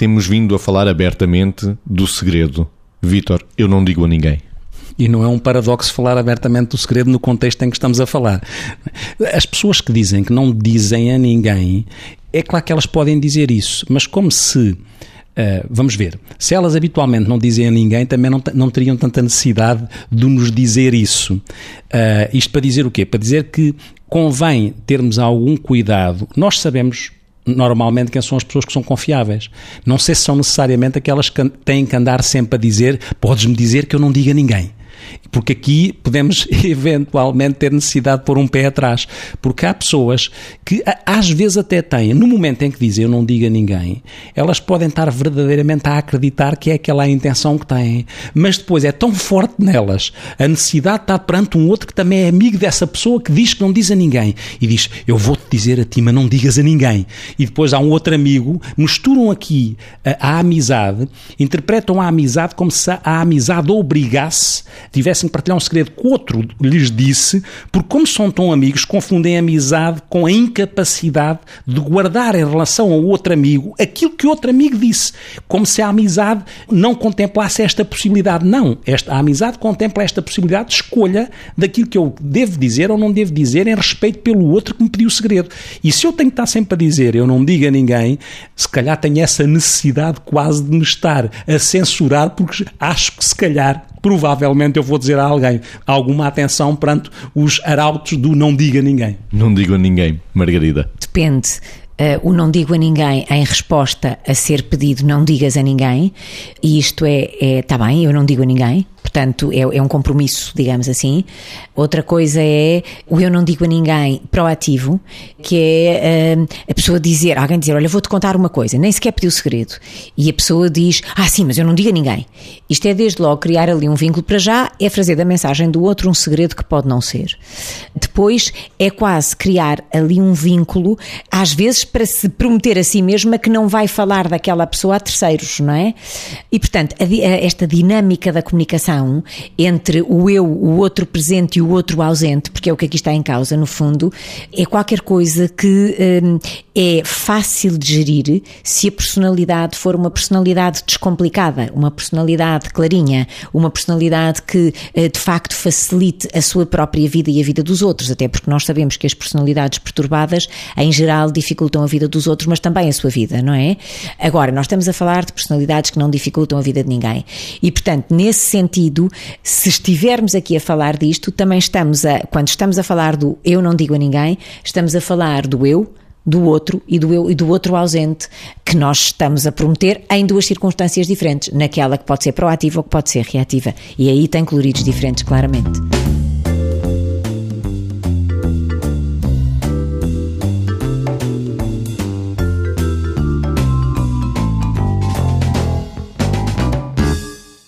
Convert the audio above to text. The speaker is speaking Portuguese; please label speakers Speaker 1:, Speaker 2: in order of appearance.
Speaker 1: temos vindo a falar abertamente do segredo. Vítor, eu não digo a ninguém.
Speaker 2: E não é um paradoxo falar abertamente do segredo no contexto em que estamos a falar. As pessoas que dizem que não dizem a ninguém, é claro que elas podem dizer isso, mas como se. Uh, vamos ver, se elas habitualmente não dizem a ninguém, também não, não teriam tanta necessidade de nos dizer isso. Uh, isto para dizer o quê? Para dizer que convém termos algum cuidado. Nós sabemos normalmente quem são as pessoas que são confiáveis. Não sei se são necessariamente aquelas que têm que andar sempre a dizer: podes-me dizer que eu não diga a ninguém porque aqui podemos eventualmente ter necessidade de pôr um pé atrás, porque há pessoas que às vezes até têm, no momento em que dizem eu não digo a ninguém, elas podem estar verdadeiramente a acreditar que é aquela a intenção que têm, mas depois é tão forte nelas a necessidade de estar perante um outro que também é amigo dessa pessoa que diz que não diz a ninguém. E diz eu vou-te dizer a ti, mas não digas a ninguém. E depois há um outro amigo, misturam aqui a, a amizade, interpretam a amizade como se a amizade obrigasse tivessem que partilhar um segredo que outro lhes disse, porque, como são tão amigos, confundem a amizade com a incapacidade de guardar em relação ao outro amigo aquilo que o outro amigo disse, como se a amizade não contemplasse esta possibilidade. Não, esta, a amizade contempla esta possibilidade de escolha daquilo que eu devo dizer ou não devo dizer em respeito pelo outro que me pediu o segredo. E se eu tenho que estar sempre a dizer, eu não digo a ninguém, se calhar tenho essa necessidade quase de me estar a censurar, porque acho que se calhar provavelmente eu vou dizer a alguém alguma atenção perante os arautos do não diga a ninguém.
Speaker 1: Não digo a ninguém, Margarida.
Speaker 3: Depende. Uh, o não digo a ninguém em resposta a ser pedido não digas a ninguém, e isto é, está é, bem, eu não digo a ninguém, Portanto, é, é, um compromisso, digamos assim. Outra coisa é o eu não digo a ninguém proativo, que é uh, a pessoa dizer, alguém dizer, olha, vou-te contar uma coisa, nem sequer pediu segredo. E a pessoa diz, ah, sim, mas eu não digo a ninguém. Isto é desde logo criar ali um vínculo para já, é fazer da mensagem do outro um segredo que pode não ser. Depois é quase criar ali um vínculo, às vezes para se prometer a si mesma que não vai falar daquela pessoa a terceiros, não é? E portanto, a, a, esta dinâmica da comunicação entre o eu, o outro presente e o outro ausente, porque é o que aqui está em causa, no fundo, é qualquer coisa que hum, é fácil de gerir se a personalidade for uma personalidade descomplicada, uma personalidade clarinha, uma personalidade que eh, de facto facilite a sua própria vida e a vida dos outros, até porque nós sabemos que as personalidades perturbadas, em geral, dificultam a vida dos outros, mas também a sua vida, não é? Agora, nós estamos a falar de personalidades que não dificultam a vida de ninguém. E, portanto, nesse sentido, se estivermos aqui a falar disto, também estamos a, quando estamos a falar do eu não digo a ninguém, estamos a falar do eu, do outro e do eu e do outro ausente que nós estamos a prometer em duas circunstâncias diferentes, naquela que pode ser proativa ou que pode ser reativa. E aí tem coloridos diferentes, claramente.